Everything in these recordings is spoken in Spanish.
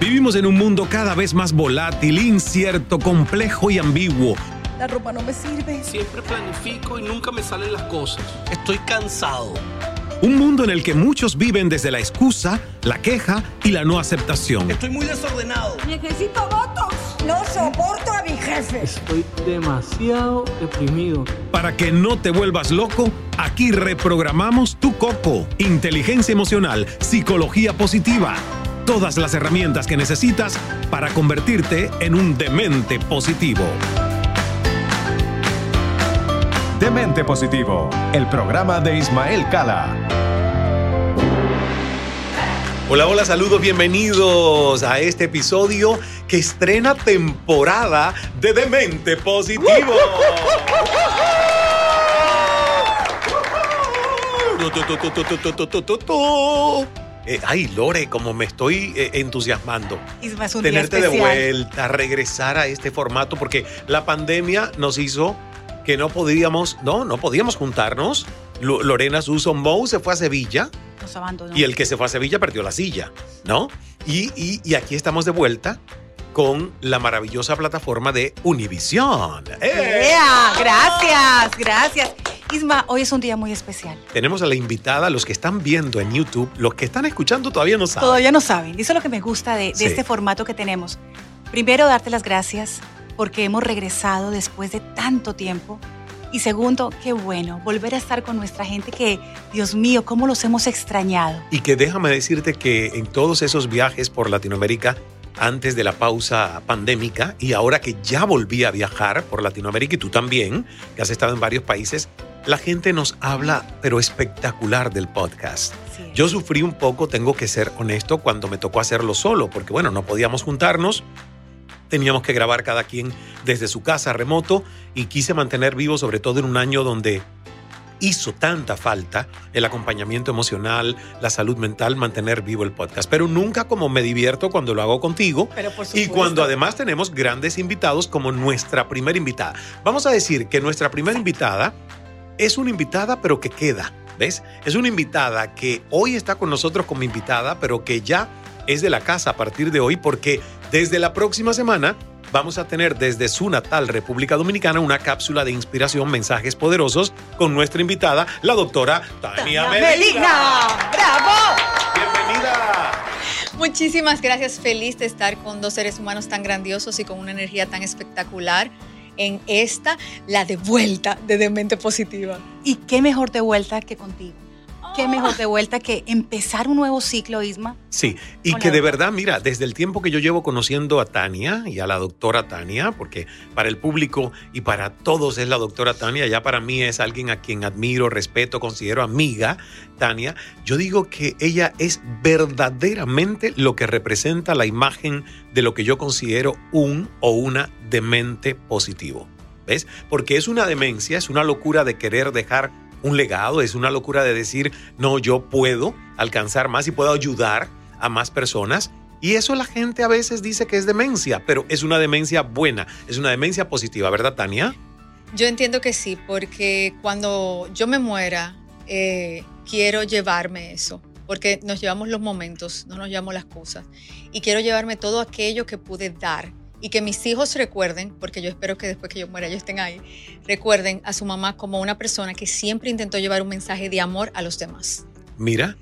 Vivimos en un mundo cada vez más volátil, incierto, complejo y ambiguo. La ropa no me sirve. Siempre planifico y nunca me salen las cosas. Estoy cansado. Un mundo en el que muchos viven desde la excusa, la queja y la no aceptación. Estoy muy desordenado. Necesito votos. No soporto a mi jefe. Estoy demasiado deprimido. Para que no te vuelvas loco, aquí reprogramamos tu coco. Inteligencia emocional, psicología positiva. Todas las herramientas que necesitas para convertirte en un demente positivo. Demente Positivo, el programa de Ismael Cala. Hola, hola, saludos, bienvenidos a este episodio que estrena temporada de Demente Positivo. Eh, ay, Lore, como me estoy eh, entusiasmando. Es un día Tenerte de especial. vuelta, regresar a este formato, porque la pandemia nos hizo que no podíamos, no, no podíamos juntarnos. Lo- Lorena Susan Moe se fue a Sevilla Nos abandonó. y el que se fue a Sevilla perdió la silla, ¿no? Y, y- y aquí estamos de vuelta con la maravillosa plataforma de Univision. ¡Eh! Gracias, gracias. Isma, hoy es un día muy especial. Tenemos a la invitada, los que están viendo en YouTube, los que están escuchando todavía no saben. Todavía no saben. Eso es lo que me gusta de, de Sí. este formato que tenemos. Primero, darte las gracias porque hemos regresado después de tanto tiempo. Y segundo, qué bueno volver a estar con nuestra gente que, Dios mío, cómo los hemos extrañado. Y que déjame decirte que en todos esos viajes por Latinoamérica, antes de la pausa pandémica, y ahora que ya volví a viajar por Latinoamérica, y tú también, que has estado en varios países, la gente nos habla, pero espectacular del podcast. Sí. Yo sufrí un poco, tengo que ser honesto, cuando me tocó hacerlo solo, porque bueno, no podíamos juntarnos, teníamos que grabar cada quien desde su casa remoto y quise mantener vivo, sobre todo en un año donde hizo tanta falta el acompañamiento emocional, la salud mental, mantener vivo el podcast. Pero nunca como me divierto cuando lo hago contigo. Pero por Y cuando además tenemos grandes invitados como nuestra primera invitada. Vamos a decir que nuestra primera invitada es una invitada pero que queda, ¿ves? Es una invitada que hoy está con nosotros como invitada pero que ya es de la casa a partir de hoy porque desde la próxima semana vamos a tener desde su natal República Dominicana una cápsula de inspiración, mensajes poderosos con nuestra invitada, la doctora Tania Medina. Melina. ¡Bravo! Bienvenida. Muchísimas gracias, feliz de estar con dos seres humanos tan grandiosos y con una energía tan espectacular en esta, la de vuelta de Demente Positiva. Y qué mejor de vuelta que contigo. Qué mejor de vuelta que empezar un nuevo ciclo, Isma. Sí, y que de verdad, mira, desde el tiempo que yo llevo conociendo a Tania y a la doctora Tania, porque para el público y para todos es la doctora Tania, ya para mí es alguien a quien admiro, respeto, considero amiga, Tania, yo digo que ella es verdaderamente lo que representa la imagen de lo que yo considero un o una demente positivo. ¿Ves? Porque es una demencia, es una locura de querer dejar un legado, es una locura de decir, no, yo puedo alcanzar más y puedo ayudar a más personas. Y eso la gente a veces dice que es demencia, pero es una demencia buena, es una demencia positiva, ¿verdad, Tania? Yo entiendo que sí, porque cuando yo me muera, eh, quiero llevarme eso, porque nos llevamos los momentos, no nos llevamos las cosas. Y quiero llevarme todo aquello que pude dar y que mis hijos recuerden, porque yo espero que después que yo muera ellos estén ahí, recuerden a su mamá como una persona que siempre intentó llevar un mensaje de amor a los demás. Mira,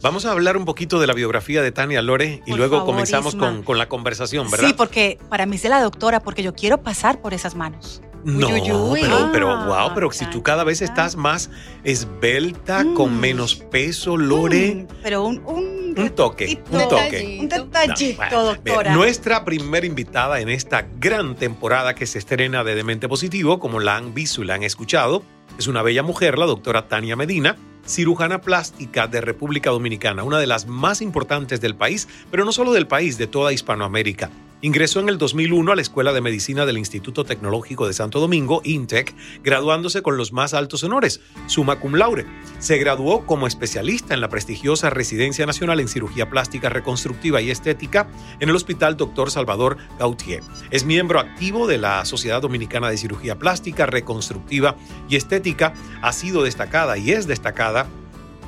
vamos a hablar un poquito de la biografía de Tania Lore y Por luego favor, comenzamos con, con la conversación, ¿verdad? Sí, porque para mí es de la doctora, porque yo quiero pasar por esas manos. No, Uy, uy, uy. pero, pero Ah, wow, pero si tú cada vez estás más esbelta, con Mm. menos peso, Lore, Mm, pero un, un, un toque, un toque. Un detallito, No, bueno, doctora. mira, Nuestra primera invitada en esta gran temporada que se estrena de Demente Positivo, como la han visto y la han escuchado, es una bella mujer, la doctora Tania Medina, cirujana plástica de República Dominicana, una de las más importantes del país, pero no solo del país, de toda Hispanoamérica. Ingresó en el 2001 a la Escuela de Medicina del Instituto Tecnológico de Santo Domingo, INTEC, graduándose con los más altos honores, summa cum laude. Se graduó como especialista en la prestigiosa Residencia Nacional en Cirugía Plástica Reconstructiva y Estética en el Hospital Dr. Salvador Gautier. Es miembro activo de la Sociedad Dominicana de Cirugía Plástica Reconstructiva y Estética. Ha sido destacada y es destacada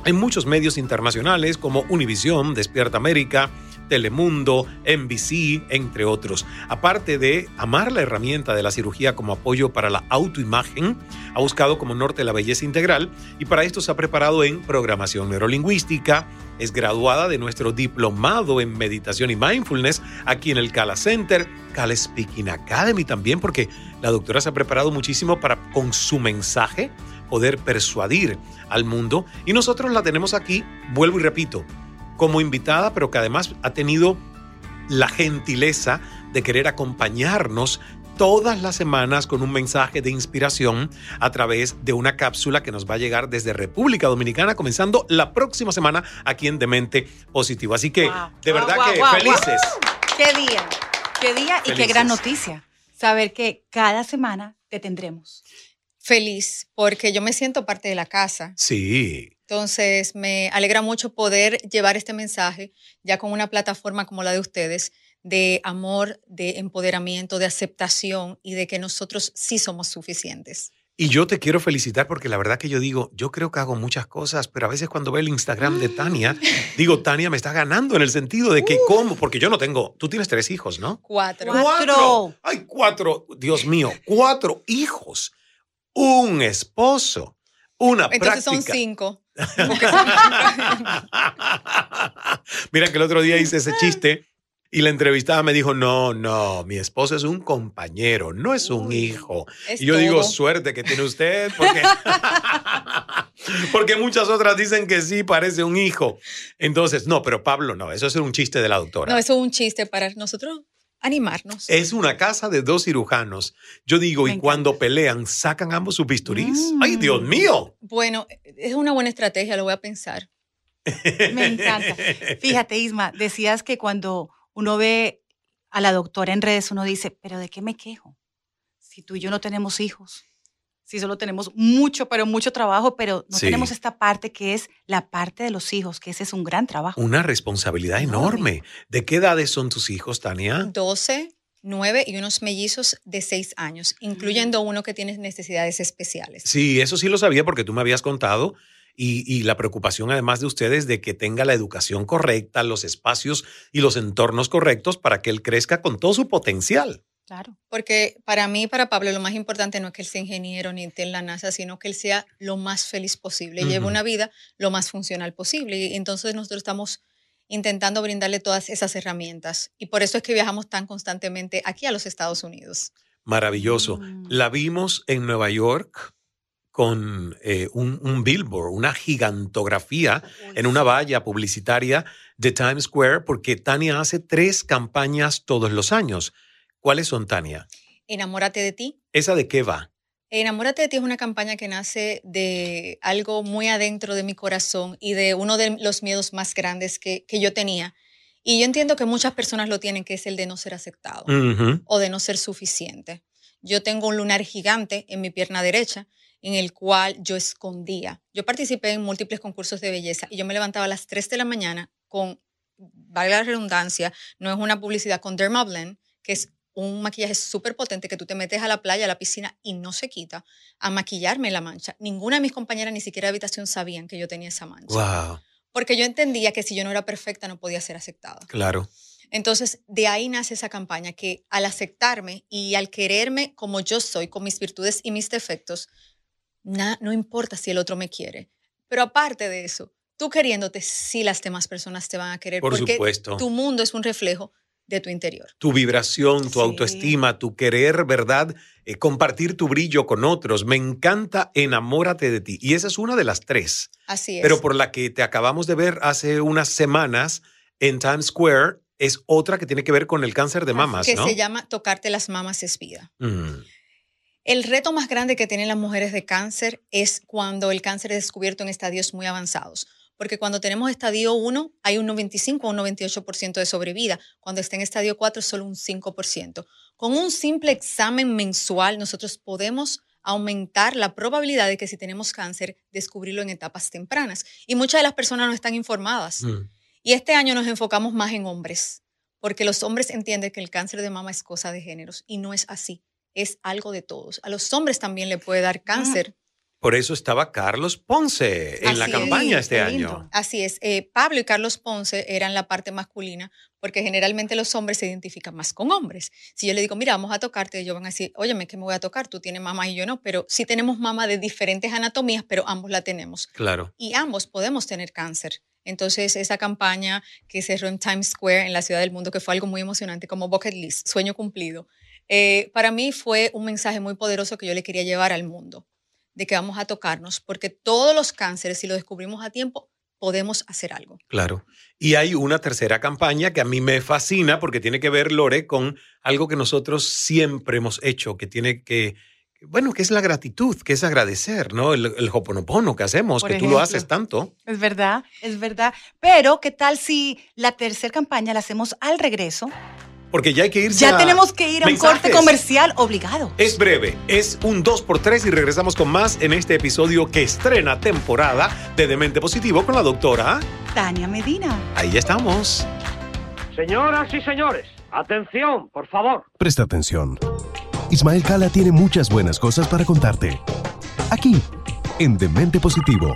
en muchos medios internacionales como Univisión, Despierta América, Telemundo, NBC, entre otros. Aparte de amar la herramienta de la cirugía como apoyo para la autoimagen, ha buscado como norte la belleza integral y para esto se ha preparado en programación neurolingüística, es graduada de nuestro diplomado en meditación y mindfulness aquí en el Cala Center, Cala Speaking Academy también, porque la doctora se ha preparado muchísimo para con su mensaje poder persuadir al mundo y nosotros la tenemos aquí, vuelvo y repito, como invitada, pero que además ha tenido la gentileza de querer acompañarnos todas las semanas con un mensaje de inspiración a través de una cápsula que nos va a llegar desde República Dominicana, comenzando la próxima semana aquí en Demente Positivo. Así que, de verdad que felices. Qué día, qué día y qué gran noticia. Saber que cada semana te tendremos. Feliz, porque yo me siento parte de la casa. Sí. Entonces, me alegra mucho poder llevar este mensaje ya con una plataforma como la de ustedes de amor, de empoderamiento, de aceptación y de que nosotros sí somos suficientes. Y yo te quiero felicitar porque la verdad que yo digo, yo creo que hago muchas cosas, pero a veces cuando veo el Instagram de Tania, digo, Tania me está ganando en el sentido de que cómo, porque yo no tengo, tú tienes tres hijos, ¿no? Cuatro. Cuatro. Hay cuatro, Dios mío, cuatro hijos, un esposo, una Entonces práctica. son cinco. Mira que el otro día hice ese chiste y la entrevistada me dijo, no, no, mi esposo es un compañero, no es un hijo. Es y yo digo, suerte que tiene usted, porque, porque muchas otras dicen que sí, parece un hijo. Entonces, no, pero Pablo, no, eso es un chiste de la doctora. No, eso es un chiste para nosotros animarnos. Es una casa de dos cirujanos. Yo digo, Me y encanta. cuando pelean, sacan ambos sus bisturís. Mm. ¡Ay, Dios mío! Bueno, es una buena estrategia, lo voy a pensar. Me encanta. Fíjate, Isma, decías que cuando uno ve a la doctora en redes, uno dice, pero ¿de qué me quejo? Si tú y yo no tenemos hijos, si solo tenemos mucho, pero mucho trabajo, pero no Sí. tenemos esta parte que es la parte de los hijos, que ese es un gran trabajo. Una responsabilidad enorme. ¿De qué edades son tus hijos, Tania? 12, 9 y unos mellizos de 6 años, incluyendo uno que tiene necesidades especiales. Sí, eso sí lo sabía porque tú me habías contado. Y, y la preocupación además de ustedes de que tenga la educación correcta, los espacios y los entornos correctos para que él crezca con todo su potencial. Claro. Porque para mí y para Pablo lo más importante no es que él sea ingeniero ni esté en la NASA, sino que él sea lo más feliz posible y lleve una vida lo más funcional posible. Y entonces nosotros estamos intentando brindarle todas esas herramientas. Y por eso es que viajamos tan constantemente aquí a los Estados Unidos. Maravilloso. Mm. La vimos en Nueva York con eh, un, un billboard, una gigantografía en una valla publicitaria de Times Square, porque Tania hace tres campañas todos los años. ¿Cuáles son, Tania? Enamórate de ti. ¿Esa de qué va? Enamórate de ti es una campaña que nace de algo muy adentro de mi corazón y de uno de los miedos más grandes que, que yo tenía. Y yo entiendo que muchas personas lo tienen, que es el de no ser aceptado Ujú. o de no ser suficiente. Yo tengo un lunar gigante en mi pierna derecha en el cual yo escondía. Yo participé en múltiples concursos de belleza y yo me levantaba a las 3 de la mañana con, valga la redundancia, no es una publicidad con Dermablend, que es un maquillaje súper potente que tú te metes a la playa, a la piscina y no se quita, a maquillarme la mancha. Ninguna de mis compañeras, ni siquiera de habitación, sabían que yo tenía esa mancha. Wow, Porque yo entendía que si yo no era perfecta no podía ser aceptada. claro. Entonces, de ahí nace esa campaña que al aceptarme y al quererme como yo soy, con mis virtudes y mis defectos, na- no importa si el otro me quiere. Pero aparte de eso, tú queriéndote, sí las demás personas te van a querer. Por porque supuesto. tu mundo es un reflejo de tu interior. tu vibración, tu Sí. autoestima, tu querer, ¿verdad? Eh, compartir tu brillo con otros. Me encanta, enamórate de ti. Y esa es una de las tres, Así es. pero por la que te acabamos de ver hace unas semanas en Times Square, es otra que tiene que ver con el cáncer de mamas, que ¿no? se llama Tocarte las mamas es vida. Mm, El reto más grande que tienen las mujeres de cáncer es cuando el cáncer es descubierto en estadios muy avanzados. Porque cuando tenemos estadio 1 hay un 95 o un 98% de sobrevida. Cuando está en estadio 4 es solo un 5%. Con un simple examen mensual nosotros podemos aumentar la probabilidad de que si tenemos cáncer, descubrirlo en etapas tempranas. Y muchas de las personas no están informadas. Mm. Y este año nos enfocamos más en hombres, porque los hombres entienden que el cáncer de mama es cosa de géneros y no es así es algo de todos. A los hombres también le puede dar cáncer. Por eso estaba Carlos Ponce en la es. campaña este año. Así es. eh, Pablo y Carlos Ponce eran la parte masculina porque generalmente los hombres se identifican más con hombres. Si yo le digo, mira, vamos a tocarte, ellos van a decir, óyeme, que me voy a tocar? Tú tienes mamá y yo no, pero sí tenemos mamá de diferentes anatomías, pero ambos la tenemos. Claro. Y ambos podemos tener cáncer. Entonces, esa campaña que cerró en Times Square, en la ciudad del mundo, que fue algo muy emocionante, como Bucket List, sueño cumplido, eh, para mí fue un mensaje muy poderoso que yo le quería llevar al mundo, de que vamos a tocarnos, porque todos los cánceres, si lo descubrimos a tiempo, podemos hacer algo. Claro. Y hay una tercera campaña que a mí me fascina porque tiene que ver, Lore, con algo que nosotros siempre hemos hecho, que tiene que, bueno, que es la gratitud, que es agradecer, ¿no? El, el hoponopono que hacemos, Por que tú lo ejemplo. haces tanto. Es verdad, es verdad. Pero, ¿qué tal si la tercera campaña la hacemos al regreso? Porque ya hay que irse Ya a tenemos que ir a un corte comercial obligado. Es breve, es un 2x3 y regresamos con más en este episodio que estrena temporada de Demente Positivo con la doctora. Tania Medina. Ahí ya estamos. Señoras y señores, atención, por favor. Presta atención. Ismael Cala tiene muchas buenas cosas para contarte. Aquí, en Demente Positivo.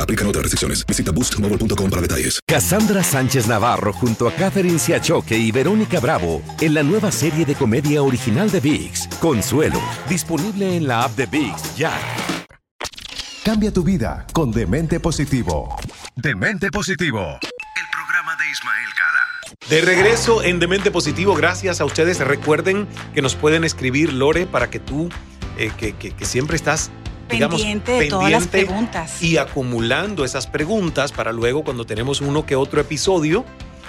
Aplican otras restricciones. Visita boostmobile.com para detalles. Cassandra Sánchez Navarro junto a Catherine Siachoque y Verónica Bravo en la nueva serie de comedia original de VIX, Consuelo, disponible en la app de VIX ya. Cambia tu vida con Demente Positivo. Demente Positivo. El programa de Ismael Cala. De regreso en Demente Positivo, gracias a ustedes. Recuerden que nos pueden escribir, Lore, para que tú, eh, que, que- que siempre estás, digamos, Pendiente de todas las preguntas. y acumulando esas preguntas para luego, cuando tenemos uno que otro episodio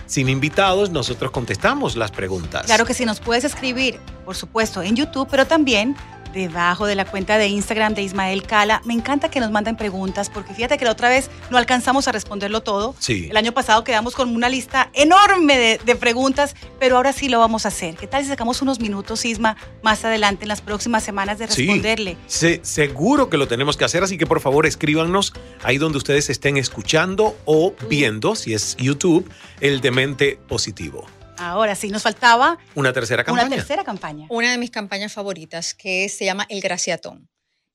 sin invitados, nosotros contestamos las preguntas. Claro que sí, nos puedes escribir, por supuesto, en YouTube, pero también debajo de la cuenta de Instagram de Ismael Cala. Me encanta que nos manden preguntas, porque fíjate que la otra vez no alcanzamos a responderlo todo. Sí. El año pasado quedamos con una lista enorme de, de preguntas, pero ahora sí lo vamos a hacer. ¿Qué tal si sacamos unos minutos, Isma, más adelante en las próximas semanas de Sí. responderle? Se- seguro que lo tenemos que hacer, así que por favor escríbanos ahí donde ustedes estén escuchando o viendo, si es YouTube, el Demente Positivo. Ahora sí, nos faltaba Una tercera campaña. una tercera campaña. Una de mis campañas favoritas que se llama El Graciatón,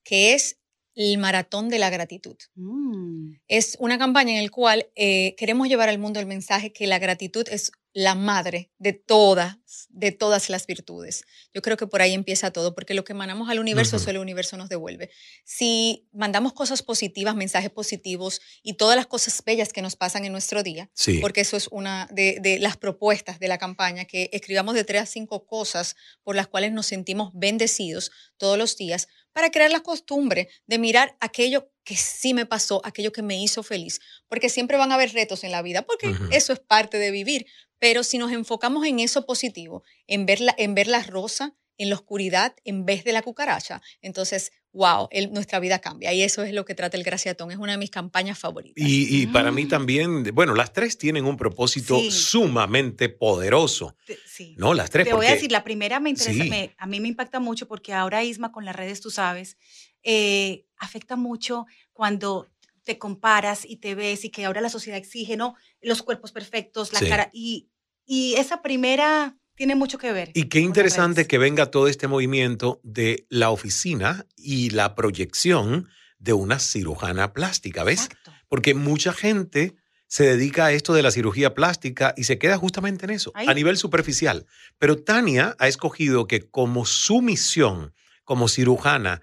que es el maratón de la gratitud. Mm. Es una campaña en la cual eh, queremos llevar al mundo el mensaje que la gratitud es la madre de todas, de todas las virtudes. Yo creo que por ahí empieza todo, porque lo que mandamos al universo, eso el universo nos devuelve. Si mandamos cosas positivas, mensajes positivos y todas las cosas bellas que nos pasan en nuestro día, Sí. porque eso es una de, de las propuestas de la campaña, que escribamos de tres a cinco cosas por las cuales nos sentimos bendecidos todos los días, para crear la costumbre de mirar aquello que sí me pasó, aquello que me hizo feliz, porque siempre van a haber retos en la vida, porque eso es parte de vivir, pero si nos enfocamos en eso positivo, en ver la, en ver la rosa, en la oscuridad, en vez de la cucaracha, entonces wow, el- nuestra vida cambia. Y eso es lo que trata el Graciatón. Es una de mis campañas favoritas. Y, y para mí también, bueno, las tres tienen un propósito Sí. sumamente poderoso. Te- sí. No, las tres. Te voy a decir, la primera me interesa, Sí. me- a mí me impacta mucho porque ahora Isma con las redes, tú sabes, eh, afecta mucho cuando te comparas y te ves y que ahora la sociedad exige, ¿no? Los cuerpos perfectos, la Sí. cara. Y, y esa primera tiene mucho que ver. Y qué interesante que venga todo este movimiento de la oficina y la proyección de una cirujana plástica, ¿ves? Exacto. Porque mucha gente se dedica a esto de la cirugía plástica y se queda justamente en eso, Ahí. a nivel superficial. Pero Tania ha escogido que como su misión como cirujana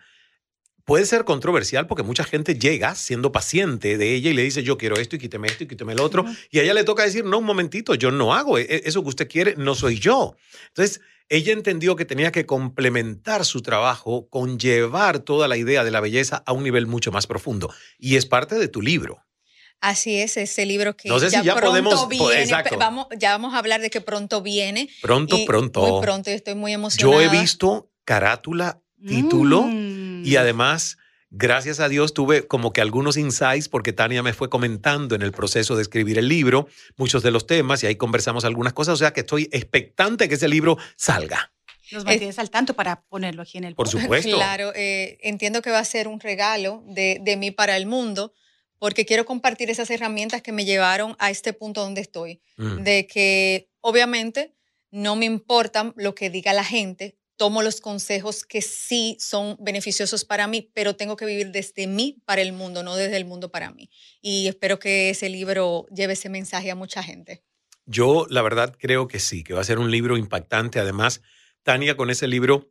puede ser controversial porque mucha gente llega siendo paciente de ella y le dice yo quiero esto y quíteme esto y quíteme lo otro y a ella le toca decir no un momentito yo no hago e- eso que usted quiere no soy yo entonces ella entendió que tenía que complementar su trabajo con llevar toda la idea de la belleza a un nivel mucho más profundo y es parte de tu libro Así es, ese libro que No sé si ya pronto podemos- po- viene. exacto. pe- Vamos, ya vamos a hablar de que pronto viene. pronto y pronto Muy pronto, estoy muy emocionada. yo he visto carátula título Mm. Y además, gracias a Dios, tuve como que algunos insights porque Tania me fue comentando en el proceso de escribir el libro muchos de los temas y ahí conversamos algunas cosas. O sea que estoy expectante que ese libro salga. Nos mantienes al tanto para ponerlo aquí en el Por supuesto. Claro, eh, entiendo que va a ser un regalo de, de mí para el mundo, porque quiero compartir esas herramientas que me llevaron a este punto donde estoy. Mm. De que obviamente no me importa lo que diga la gente, tomo los consejos que sí son beneficiosos para mí, pero tengo que vivir desde mí para el mundo, no desde el mundo para mí. Y espero que ese libro lleve ese mensaje a mucha gente. Yo, la verdad, creo que sí, que va a ser un libro impactante. Además, Tania con ese libro,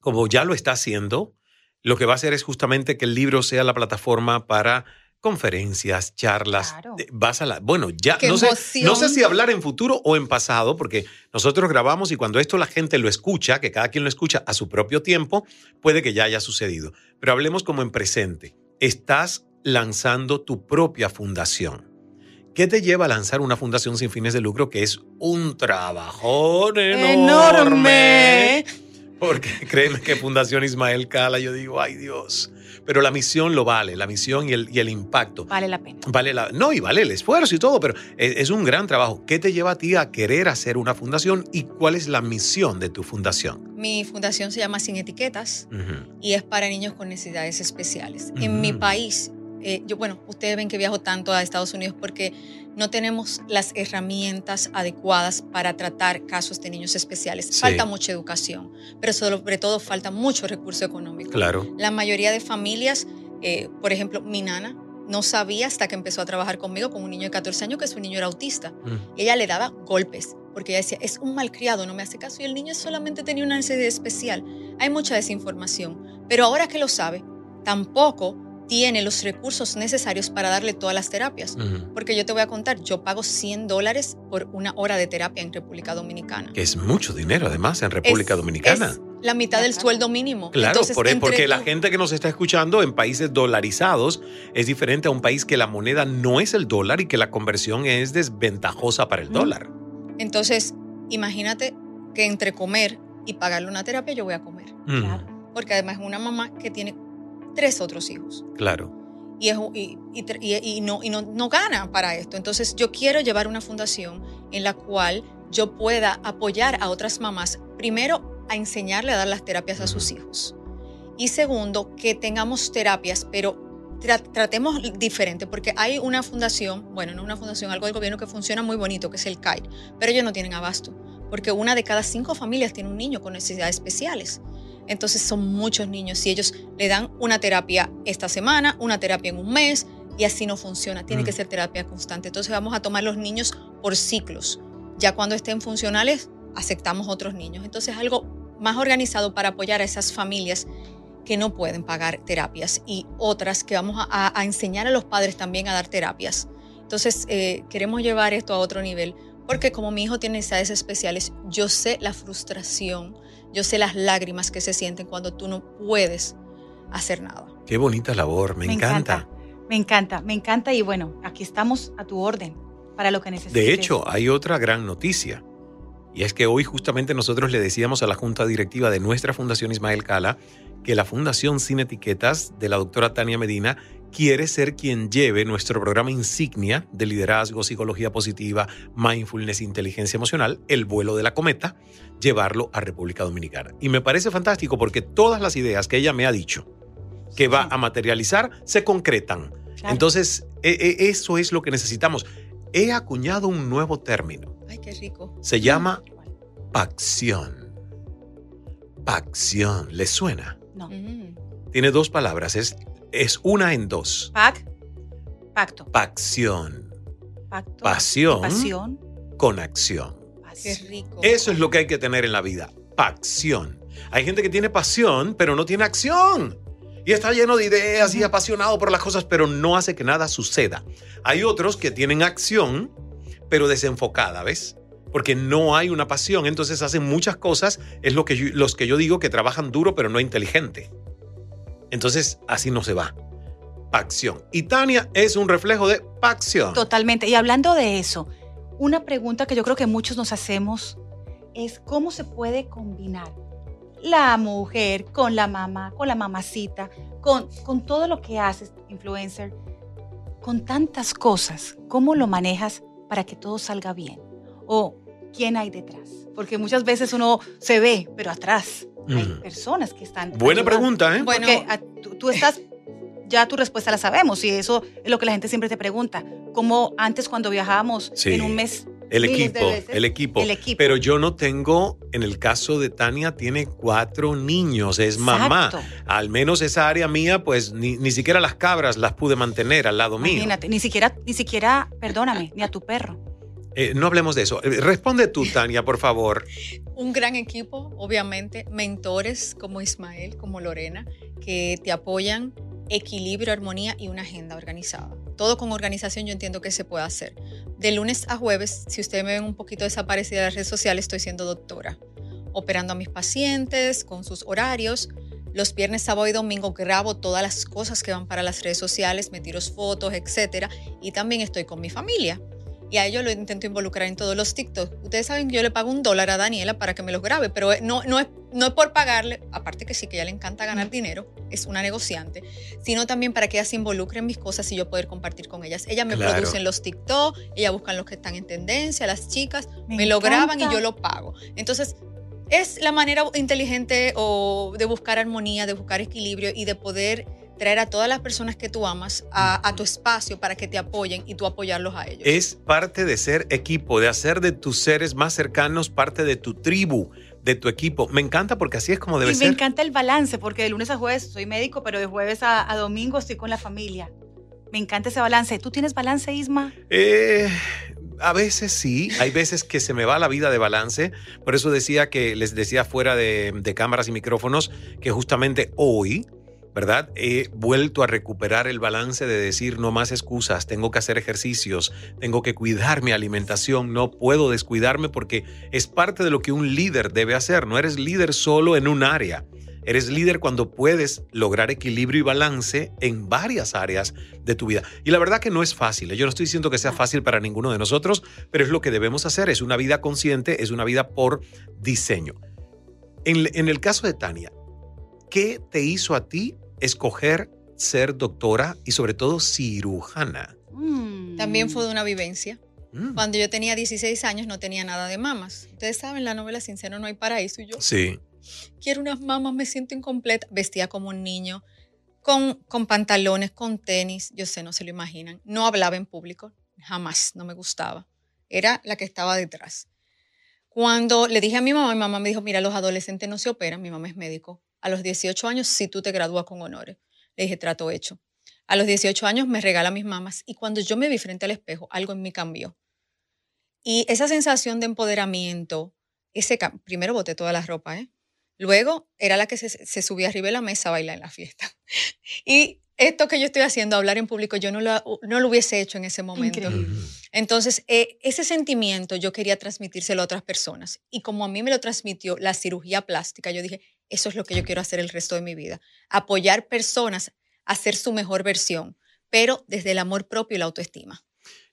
como ya lo está haciendo, lo que va a hacer es justamente que el libro sea la plataforma para conferencias, charlas. Claro. Eh, Vas a la, bueno, ya ¡Qué no sé, no sé si hablar en futuro o en pasado, porque nosotros grabamos y cuando esto la gente lo escucha, que cada quien lo escucha a su propio tiempo, puede que ya haya sucedido. Pero hablemos como en presente. Estás lanzando tu propia fundación. ¿Qué te lleva a lanzar una fundación sin fines de lucro que es un trabajón enorme? ¡Enorme! Porque créeme que Fundación Ismael Cala, yo digo, ay Dios. Pero la misión lo vale, la misión y el, y el impacto. Vale la pena. Vale la, no, y vale el esfuerzo y todo, pero es, es un gran trabajo. ¿Qué te lleva a ti a querer hacer una fundación y cuál es la misión de tu fundación? Mi fundación se llama Sin Etiquetas. Y es para niños con necesidades especiales. En mi Ujú. país, eh, yo, bueno, ustedes ven que viajo tanto a Estados Unidos porque no tenemos las herramientas adecuadas para tratar casos de niños especiales. Sí. Falta mucha educación, pero sobre todo falta mucho recurso económico. Claro. La mayoría de familias, eh, por ejemplo, mi nana no sabía hasta que empezó a trabajar conmigo con un niño de 14 años que su niño era autista. Mm. Y ella le daba golpes, porque ella decía, es un malcriado, no me hace caso. Y el niño solamente tenía una necesidad especial. Hay mucha desinformación. Pero ahora que lo sabe, tampoco tiene los recursos necesarios para darle todas las terapias. Porque yo te voy a contar, yo pago 100 dólares por una hora de terapia en República Dominicana. Que es mucho dinero, además, en República Es- Dominicana. es la mitad del sueldo mínimo. Claro, Entonces, por- e, entre porque la gente que nos está escuchando en países dolarizados es diferente a un país que la moneda no es el dólar y que la conversión es desventajosa para el dólar. Entonces, imagínate que entre comer y pagarle una terapia, yo voy a comer. Porque además es una mamá que tiene tres otros hijos. claro. y, es, y, no, y no, no gana para esto. Entonces yo quiero llevar una fundación en la cual yo pueda apoyar a otras mamás, primero a enseñarle a dar las terapias a sus hijos y segundo, que tengamos terapias, pero tra- tratemos diferente, porque hay una fundación, bueno, no una fundación, algo del gobierno que funciona muy bonito, que es el CAIR, pero ellos no tienen abasto, porque una de cada cinco familias tiene un niño con necesidades especiales. Entonces son muchos niños y ellos le dan una terapia esta semana, una terapia en un mes y así no funciona. Tiene Mm. que ser terapia constante. Entonces vamos a tomar los niños por ciclos. Ya cuando estén funcionales, aceptamos otros niños. Entonces algo más organizado para apoyar a esas familias que no pueden pagar terapias y otras que vamos a, a- a enseñar a los padres también a dar terapias. Entonces eh, queremos llevar esto a otro nivel porque como mi hijo tiene necesidades especiales, yo sé la frustración, yo sé las lágrimas que se sienten cuando tú no puedes hacer nada. Qué bonita labor, me, encanta. Me encanta, me encanta y bueno, aquí estamos a tu orden para lo que necesites. De hecho, hay otra gran noticia Y es que hoy justamente nosotros le decíamos a la junta directiva de nuestra Fundación Ismael Cala que la Fundación Sin Etiquetas de la doctora Tania Medina quiere ser quien lleve nuestro programa insignia de liderazgo, psicología positiva, mindfulness, inteligencia emocional, el vuelo de la cometa, llevarlo a República Dominicana. Y me parece fantástico porque todas las ideas que ella me ha dicho que va a materializar se concretan. Entonces, e, e, eso es lo que necesitamos. He acuñado un nuevo término. Ay, qué rico. Se llama pacción. Pacción. ¿Le suena? No. Mm. Tiene dos palabras. Es, es una en dos. Pac, pacto. Pacción. Pacto. Pasión. Pasión. Con acción. Qué rico. Eso es lo que hay que tener en la vida. Pacción. Hay gente que tiene pasión, pero no tiene acción. Y está lleno de ideas y apasionado por las cosas, pero no hace que nada suceda. Hay otros que tienen acción, pero desenfocada, ¿ves? Porque no hay una pasión, entonces hacen muchas cosas. Es lo que yo- los que yo digo que trabajan duro, pero no inteligente. Entonces, así no se va. Acción. Y Tania es un reflejo de pacción. Totalmente. Y hablando de eso, una pregunta que yo creo que muchos nos hacemos es cómo se puede combinar la mujer con la mamá, con la mamacita, con, con todo lo que haces, influencer, con tantas cosas. ¿Cómo lo manejas para que todo salga bien? ¿O quién hay detrás? Porque muchas veces uno se ve, pero atrás hay personas que están. Buena ayudando. pregunta, ¿eh? Bueno. Porque a- tú, tú estás, ya tu respuesta la sabemos y eso es lo que la gente siempre te pregunta. Como antes cuando viajábamos Sí. en un mes. El equipo, veces, el equipo. El equipo. Pero yo no tengo, en el caso de Tania, tiene cuatro niños, es mamá. Exacto. Al menos esa área mía, pues ni, ni siquiera las cabras las pude mantener al lado mío. Imagínate, ni siquiera, ni siquiera, perdóname, ni a tu perro. Eh, no hablemos de eso. Eh, Responde tú, Tania, por favor. Un gran equipo, obviamente, mentores como Ismael, como Lorena, que te apoyan, equilibrio, armonía y una agenda organizada. Todo con organización yo entiendo que se puede hacer. De lunes a jueves, si ustedes me ven un poquito desaparecida de las redes sociales, estoy siendo doctora, operando a mis pacientes con sus horarios. Los viernes, sábado y domingo grabo todas las cosas que van para las redes sociales, me tiro fotos, etcétera, y también estoy con mi familia. Y a ellos lo intento involucrar en todos los TikToks. Ustedes saben que yo le pago un dólar a Daniela para que me los grabe, pero no, no, es, no es por pagarle, aparte que sí que ella le encanta ganar dinero, es una negociante, sino también para que ella se involucre en mis cosas y yo poder compartir con ellas. Ella me Claro. produce en los TikTok, ella busca los que están en tendencia, las chicas, Me me, lo graban y yo lo pago. Entonces, es la manera inteligente o de buscar armonía, de buscar equilibrio y de poder traer a todas las personas que tú amas a, a tu espacio para que te apoyen y tú apoyarlos a ellos. Es parte de ser equipo, de hacer de tus seres más cercanos parte de tu tribu, de tu equipo. Me encanta porque así es como debe y me ser. encanta el balance, porque de lunes a jueves soy médico, pero de jueves a, a domingo estoy con la familia. Me encanta ese balance. ¿Tú tienes balance, Isma? Eh, a veces sí, hay veces que se me va la vida de balance. Por eso decía que les decía fuera de, de cámaras y micrófonos que justamente hoy, ¿verdad? He vuelto a recuperar el balance de decir no más excusas, tengo que hacer ejercicios, tengo que cuidar mi alimentación, no puedo descuidarme porque es parte de lo que un líder debe hacer. No eres líder solo en un área. Eres líder cuando puedes lograr equilibrio y balance en varias áreas de tu vida. Y la verdad que no es fácil. ¿eh? Yo no estoy diciendo que sea fácil para ninguno de nosotros, pero es lo que debemos hacer. Es una vida consciente, es una vida por diseño. En, en el caso de Tania, ¿qué te hizo a ti escoger ser doctora y sobre todo cirujana? Mm. También fue de una vivencia. Mm. Cuando yo tenía 16 años no tenía nada de mamas. Ustedes saben, la novela Sincero no hay paraíso y yo Sí. quiero unas mamas, me siento incompleta. Vestía como un niño, con, con pantalones, con tenis, yo sé, no se lo imaginan. No hablaba en público, jamás, no me gustaba. Era la que estaba detrás. Cuando le dije a mi mamá, mi mamá me dijo, mira, los adolescentes no se operan, mi mamá es médico. A los 18 años, si tú te gradúas con honores. Le dije, trato hecho. A los 18 años me regala mis mamas y cuando yo me vi frente al espejo, algo en mí cambió. Y esa sensación de empoderamiento, ese primero boté toda la ropa, ¿eh? Luego era la que se, se subía arriba de la mesa a bailar en la fiesta. Y esto que yo estoy haciendo, hablar en público, yo no lo, no lo hubiese hecho en ese momento. Increíble. Entonces, eh, ese sentimiento yo quería transmitírselo a otras personas. Y como a mí me lo transmitió la cirugía plástica, yo dije, eso es lo que yo quiero hacer el resto de mi vida. Apoyar personas a ser su mejor versión, pero desde el amor propio y la autoestima.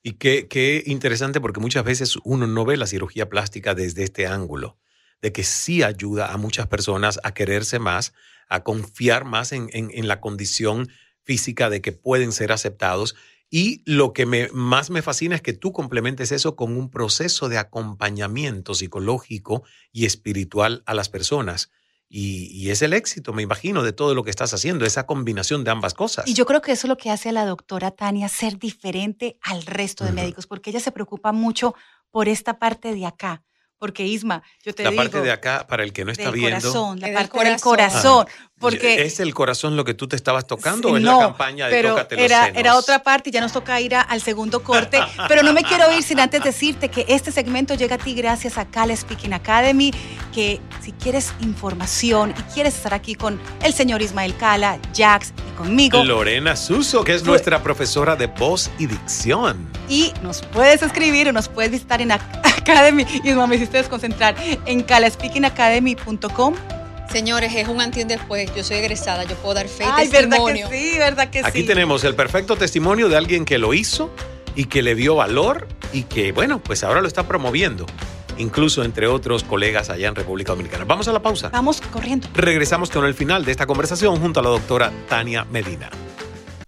Y qué, qué interesante porque muchas veces uno no ve la cirugía plástica desde este ángulo, de que sí ayuda a muchas personas a quererse más, a confiar más en, en- en la condición física de que pueden ser aceptados. Y lo que me, más me fascina es que tú complementes eso con un proceso de acompañamiento psicológico y espiritual a las personas. Y, y es el éxito, me imagino, de todo lo que estás haciendo, esa combinación de ambas cosas. Y yo creo que eso es lo que hace a la doctora Tania ser diferente al resto de médicos, porque ella se preocupa mucho por esta parte de acá. Porque Isma, yo te la digo, parte de acá, para el que no está del viendo. corazón, la parte del corazón. corazón, Ah, porque ¿Es el corazón lo que tú te estabas tocando Sí, o es no, la campaña de pero Tócate los era, senos? era otra parte y ya nos toca ir a- al segundo corte. pero no me quiero ir sin antes decirte que este segmento llega a ti gracias a Cala Speaking Academy, que si quieres información y quieres estar aquí con el señor Ismael Cala, Jax y conmigo, Lorena Suso, que es Fue- nuestra profesora de voz y dicción. y nos puedes escribir o nos puedes visitar en Ac- Academy, Isma, me hiciste desconcentrar, en calaspeakingacademy.com. Señores, es un antes y un después. Yo soy egresada, yo puedo dar fe y Ay, verdad testimonio. que sí, verdad que Aquí sí. tenemos el perfecto testimonio de alguien que lo hizo y que le dio valor y que, bueno, pues ahora lo está promoviendo, incluso entre otros colegas allá en República Dominicana. Vamos a la pausa. Vamos corriendo. Regresamos con el final de esta conversación junto a la doctora Tania Medina.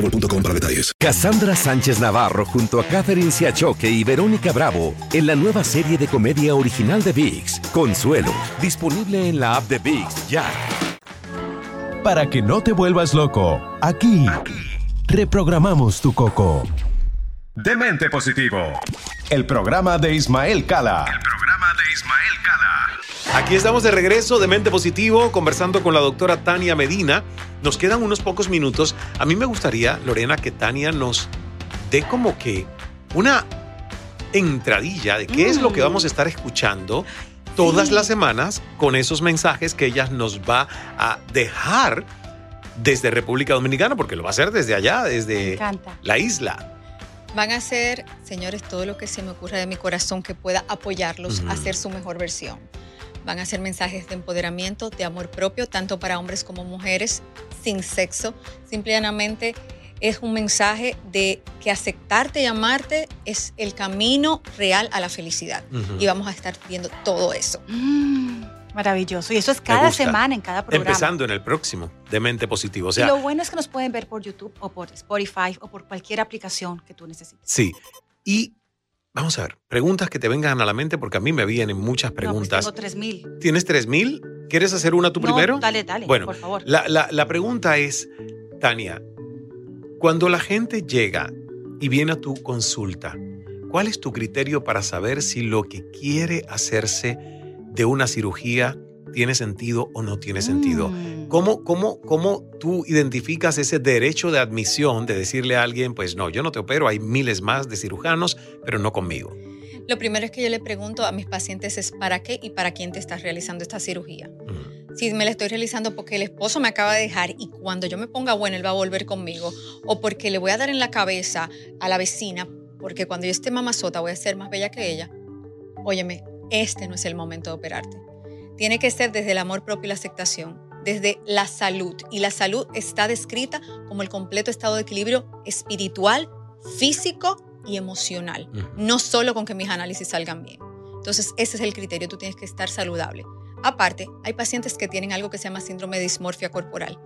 boostmobile.com para detalles. Cassandra Sánchez Navarro junto a Catherine Siachoque y Verónica Bravo en la nueva serie de comedia original de VIX, Consuelo, disponible en la app de VIX ya. Para que no te vuelvas loco, aquí reprogramamos tu coco. Demente Positivo, el programa de Ismael Cala. El programa de Ismael Cala. Aquí estamos de regreso de Mente Positivo, conversando con la doctora Tania Medina. Nos quedan unos pocos minutos. A mí me gustaría, Lorena, que Tania nos dé como que una entradilla de qué es lo que vamos a estar escuchando todas Sí. las semanas con esos mensajes que ella nos va a dejar desde República Dominicana, porque lo va a hacer desde allá, desde la isla. Van a hacer, señores, todo lo que se me ocurra de mi corazón que pueda apoyarlos a hacer su mejor versión. Van a hacer mensajes de empoderamiento, de amor propio, tanto para hombres como mujeres, sin sexo. Simplemente es un mensaje de que aceptarte y amarte es el camino real a la felicidad. Ujú. Y vamos a estar viendo todo eso. Mm, maravilloso. Y eso es cada semana en cada programa. Empezando en el próximo de Mente Positivo. O y sea, lo bueno es que nos pueden ver por YouTube o por Spotify o por cualquier aplicación que tú necesites. Sí. Y vamos a ver, preguntas que te vengan a la mente, porque a mí me vienen muchas No, preguntas. pues tengo 3000. ¿Tienes 3000? ¿Quieres hacer una tú No, primero? Dale, dale, Bueno, por favor. La, la- la pregunta es, Tania, cuando la gente llega y viene a tu consulta, ¿cuál es tu criterio para saber si lo que quiere hacerse de una cirugía tiene sentido o no tiene sentido? Mm. ¿Cómo, cómo, ¿Cómo tú identificas ese derecho de admisión de decirle a alguien, pues no, yo no te opero, hay miles más de cirujanos, pero no conmigo? Lo primero es que yo le pregunto a mis pacientes es para qué y para quién te estás realizando esta cirugía. Mm. Si me la estoy realizando porque el esposo me acaba de dejar y cuando yo me ponga buena él va a volver conmigo, o porque le voy a dar en la cabeza a la vecina, porque cuando yo esté mamazota voy a ser más bella que ella, óyeme, este no es el momento de operarte. Tiene que ser desde el amor propio y la aceptación, desde la salud. Y la salud está descrita como el completo estado de equilibrio espiritual, físico y emocional. No solo con que mis análisis salgan bien. Entonces, ese es el criterio, tú tienes que estar saludable. Aparte, hay pacientes que tienen algo que se llama síndrome de dismorfia corporal,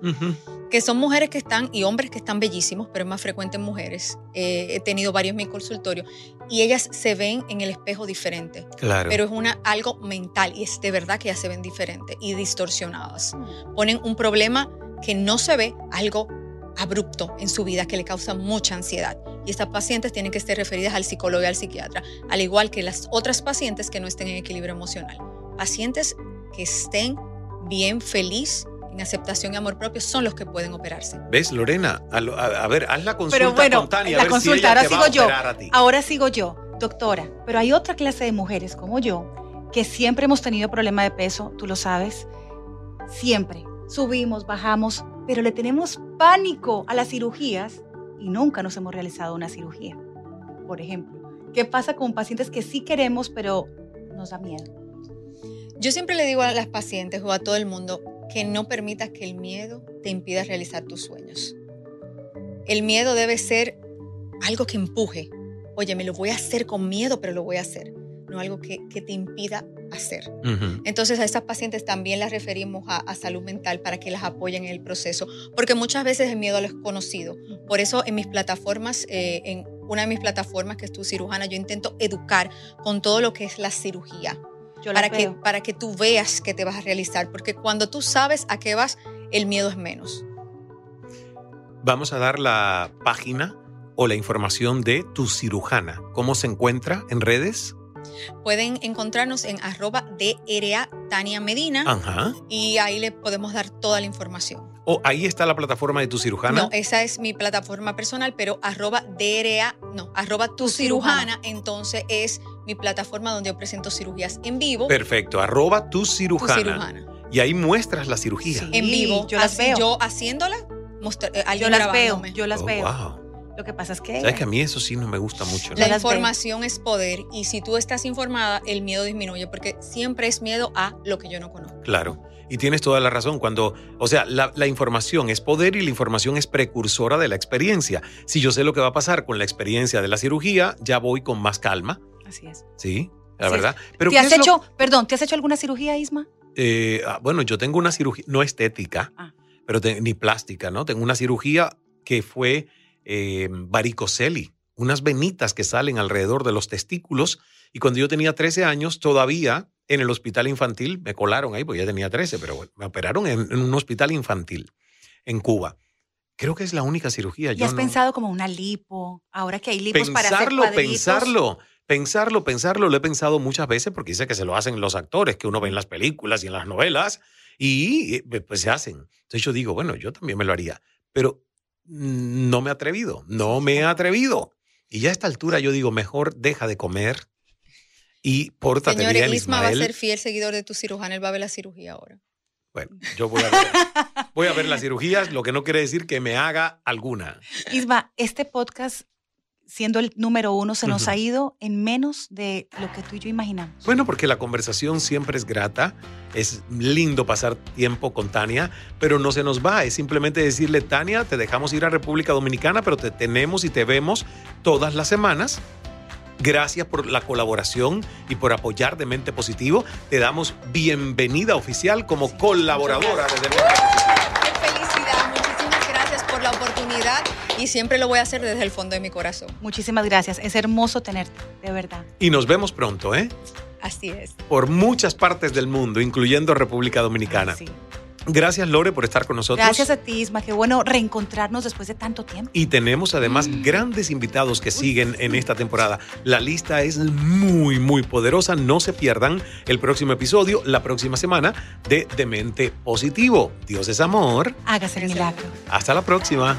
que son mujeres que están y hombres que están bellísimos, pero es más frecuente en mujeres. Eh, he tenido varios en mi consultorio y ellas se ven en el espejo diferente. Claro. Pero es una, algo mental y es de verdad que ellas se ven diferentes y distorsionadas. Ponen un problema que no se ve, algo abrupto en su vida que le causa mucha ansiedad. Y estas pacientes tienen que ser referidas al psicólogo y al psiquiatra, al igual que las otras pacientes que no estén en equilibrio emocional. Pacientes que estén bien, feliz, en aceptación y amor propio, son los que pueden operarse. ¿Ves, Lorena? A, lo- a- a ver, haz la consulta Pero bueno, con Tania. a la ver consulta, si ahora sigo yo. Ahora sigo yo, doctora. Pero hay otra clase de mujeres como yo que siempre hemos tenido problema de peso, tú lo sabes. Siempre. Subimos, bajamos, pero le tenemos pánico a las cirugías y nunca nos hemos realizado una cirugía. Por ejemplo, ¿qué pasa con pacientes que sí queremos, pero nos da miedo? Yo siempre le digo a las pacientes o a todo el mundo que no permitas que el miedo te impida realizar tus sueños. El miedo debe ser algo que empuje. Oye, me lo voy a hacer con miedo, pero lo voy a hacer. No algo que, que te impida hacer. Entonces a estas pacientes también las referimos a, a salud mental para que las apoyen en el proceso, porque muchas veces el miedo a lo desconocido. Por eso en mis plataformas, eh, en una de mis plataformas que es tu cirujana, yo intento educar con todo lo que es la cirugía Yo para que, veo. para que tú veas que te vas a realizar, porque cuando tú sabes a qué vas, el miedo es menos. Vamos a dar la página o la información de tu cirujana. ¿Cómo se encuentra en redes? Pueden encontrarnos en arroba DRA Tania Medina Ajá. y ahí le podemos dar toda la información. O ahí está la plataforma de tu cirujana. No, esa es mi plataforma personal, pero arroba DRA, no, arroba tu, Tu cirujana. cirujana, entonces es mi plataforma donde yo presento cirugías en vivo. Perfecto. Arroba tu tu cirujana. Y ahí muestras la cirugía. Sí. En vivo. yo las así, veo. Yo haciéndola, mostra- eh, Yo las veo, yo las Oh, veo. wow. Lo que pasa es que Sabes que a mí eso sí no me gusta mucho. ¿no? La información es poder y si tú estás informada, el miedo disminuye porque siempre es miedo a lo que yo no conozco. Claro. Y tienes toda la razón. Cuando, o sea, la, la información es poder y la información es precursora de la experiencia. Si yo sé lo que va a pasar con la experiencia de la cirugía, ya voy con más calma. así es. Sí, la Así es. verdad. Pero ¿Te ¿qué has lo- hecho, perdón, ¿te has hecho alguna cirugía, Isma? Eh, ah, bueno, yo tengo una cirugía, no estética, Ah. pero te- ni plástica, ¿no? Tengo una cirugía que fue eh, varicoceli, unas venitas que salen alrededor de los testículos. Y cuando yo tenía 13 años, todavía en el hospital infantil, me colaron ahí, porque ya tenía 13, pero bueno, me operaron en, en un hospital infantil en Cuba. Creo que es la única cirugía. ¿Y yo has no- pensado como una lipo? Ahora que hay lipos para hacer Pensarlo, cuadritos. pensarlo, pensarlo, pensarlo, lo he pensado muchas veces porque dice que se lo hacen los actores que uno ve en las películas y en las novelas y eh, pues se hacen. Entonces yo digo, bueno, yo también me lo haría, pero no me he atrevido, no me he atrevido. Y ya a esta altura yo digo, mejor deja de comer y pórtate Señores, bien, Isma va a ser fiel seguidor de tu cirujana, él va a ver la cirugía ahora. Bueno, yo voy a ver, voy a ver las cirugías, lo que no quiere decir que me haga alguna. Isma, este podcast, siendo el número uno, se nos ha ido en menos de lo que tú y yo imaginamos. Bueno, porque la conversación siempre es grata, es lindo pasar tiempo con Tania, pero no se nos va, es simplemente decirle, Tania, te dejamos ir a República Dominicana, pero te tenemos y te vemos todas las semanas. Gracias por la colaboración y por apoyar de Mente Positivo. Te damos bienvenida oficial como colaboradora de Mente y siempre lo voy a hacer desde el fondo de mi corazón. Muchísimas gracias. Es hermoso tenerte, de verdad. Y nos vemos pronto, ¿eh? Así es. Por muchas partes del mundo, incluyendo República Dominicana. Sí. Gracias, Lore, por estar con nosotros. Gracias a ti, Isma. Qué bueno reencontrarnos después de tanto tiempo. Y tenemos además grandes invitados que siguen en esta temporada. La lista es muy, muy poderosa. No se pierdan el próximo episodio, la próxima semana, de Demente Positivo. Dios es amor. Hágase el milagro. Hasta la próxima.